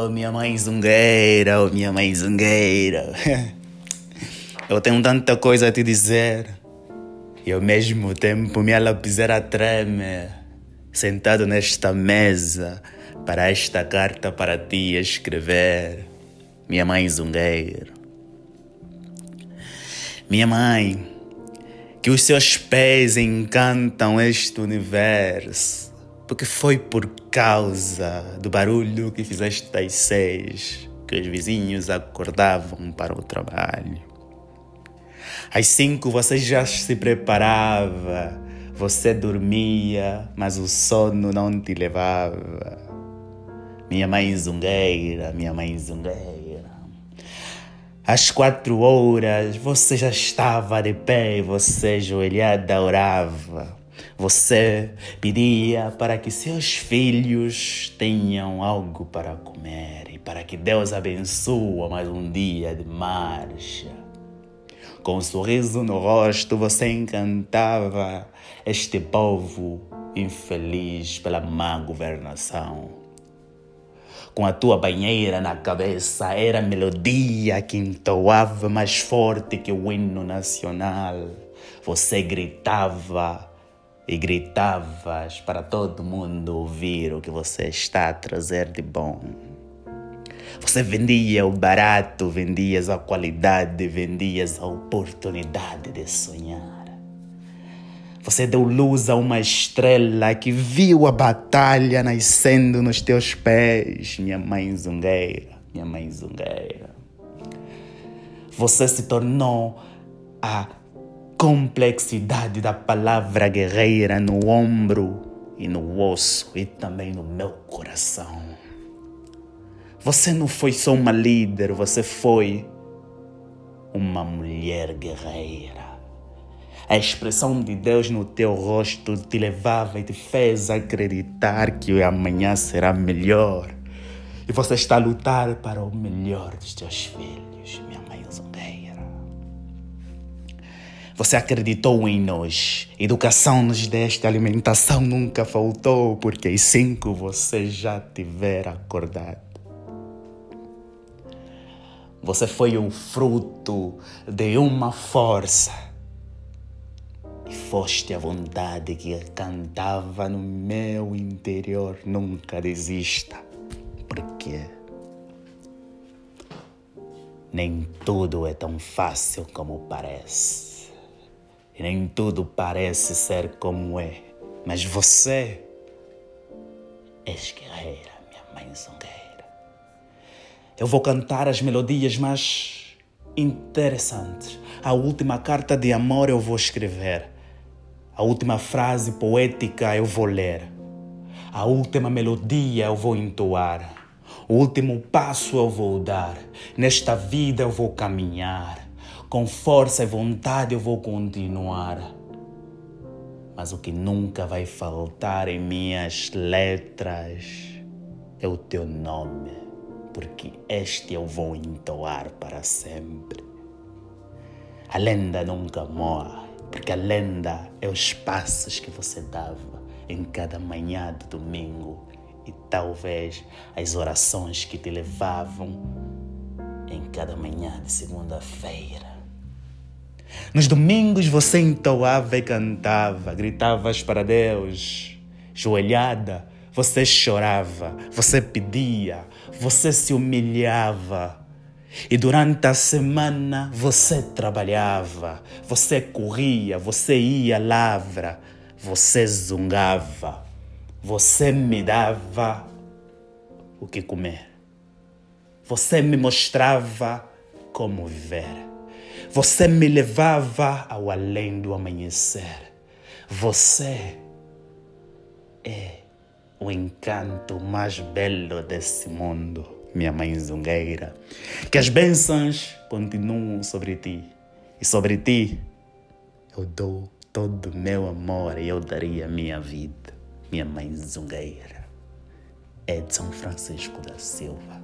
Oh, minha mãe zungueira, oh, minha mãe zungueira. Eu tenho tanta coisa a te dizer. E ao mesmo tempo minha lapiseira treme, sentado nesta mesa, para esta carta para ti escrever. Minha mãe zungueira. Minha mãe, que os seus pés encantam este universo, porque foi por causa do barulho que fizeste às seis que os vizinhos acordavam para o trabalho. Às cinco você já se preparava, você dormia, mas o sono não te levava. Minha mãe zungueira, minha mãe zungueira. Às quatro horas você já estava de pé, você ajoelhada orava. Você pedia para que seus filhos tenham algo para comer e para que Deus abençoe mais um dia de marcha. Com um sorriso no rosto, você encantava este povo infeliz pela má governação. Com a tua banheira na cabeça, era a melodia que entoava mais forte que o hino nacional. Você gritava e gritavas para todo mundo ouvir o que você está a trazer de bom. Você vendia o barato, vendias a qualidade, vendias a oportunidade de sonhar. Você deu luz a uma estrela que viu a batalha nascendo nos teus pés, minha mãe zungueira, minha mãe zungueira. Você se tornou a complexidade da palavra guerreira no ombro e no osso e também no meu coração. Você não foi só uma líder, você foi uma mulher guerreira. A expressão de Deus no teu rosto te levava e te fez acreditar que amanhã será melhor. E você está a lutar para o melhor dos teus filhos, minha mãe zongueira. Você acreditou em nós. Educação nos deste, alimentação nunca faltou, porque às cinco você já tiver acordado. Você foi o fruto de uma força. E foste a vontade que cantava no meu interior. Nunca desista. Porque nem tudo é tão fácil como parece. E nem tudo parece ser como é. Mas você és guerreira, minha mãe zongueira. Eu vou cantar as melodias mais interessantes. A última carta de amor eu vou escrever. A última frase poética eu vou ler. A última melodia eu vou entoar. O último passo eu vou dar. Nesta vida eu vou caminhar. Com força e vontade eu vou continuar. Mas o que nunca vai faltar em minhas letras é o teu nome porque este eu vou entoar para sempre. A lenda nunca morre, porque a lenda é os passos que você dava em cada manhã de domingo e talvez as orações que te levavam em cada manhã de segunda-feira. Nos domingos você entoava e cantava, gritavas para Deus, joelhada, você chorava, você pedia, você se humilhava. E durante a semana você trabalhava, você corria, você ia à lavra, você zungava, você me dava o que comer. Você me mostrava como viver. Você me levava ao além do amanhecer. Você é o encanto mais belo desse mundo, minha mãe zungueira. Que as bênçãos continuem sobre ti. E sobre ti eu dou todo o meu amor e eu daria a minha vida, minha mãe zungueira. Edson Francisco da Silva.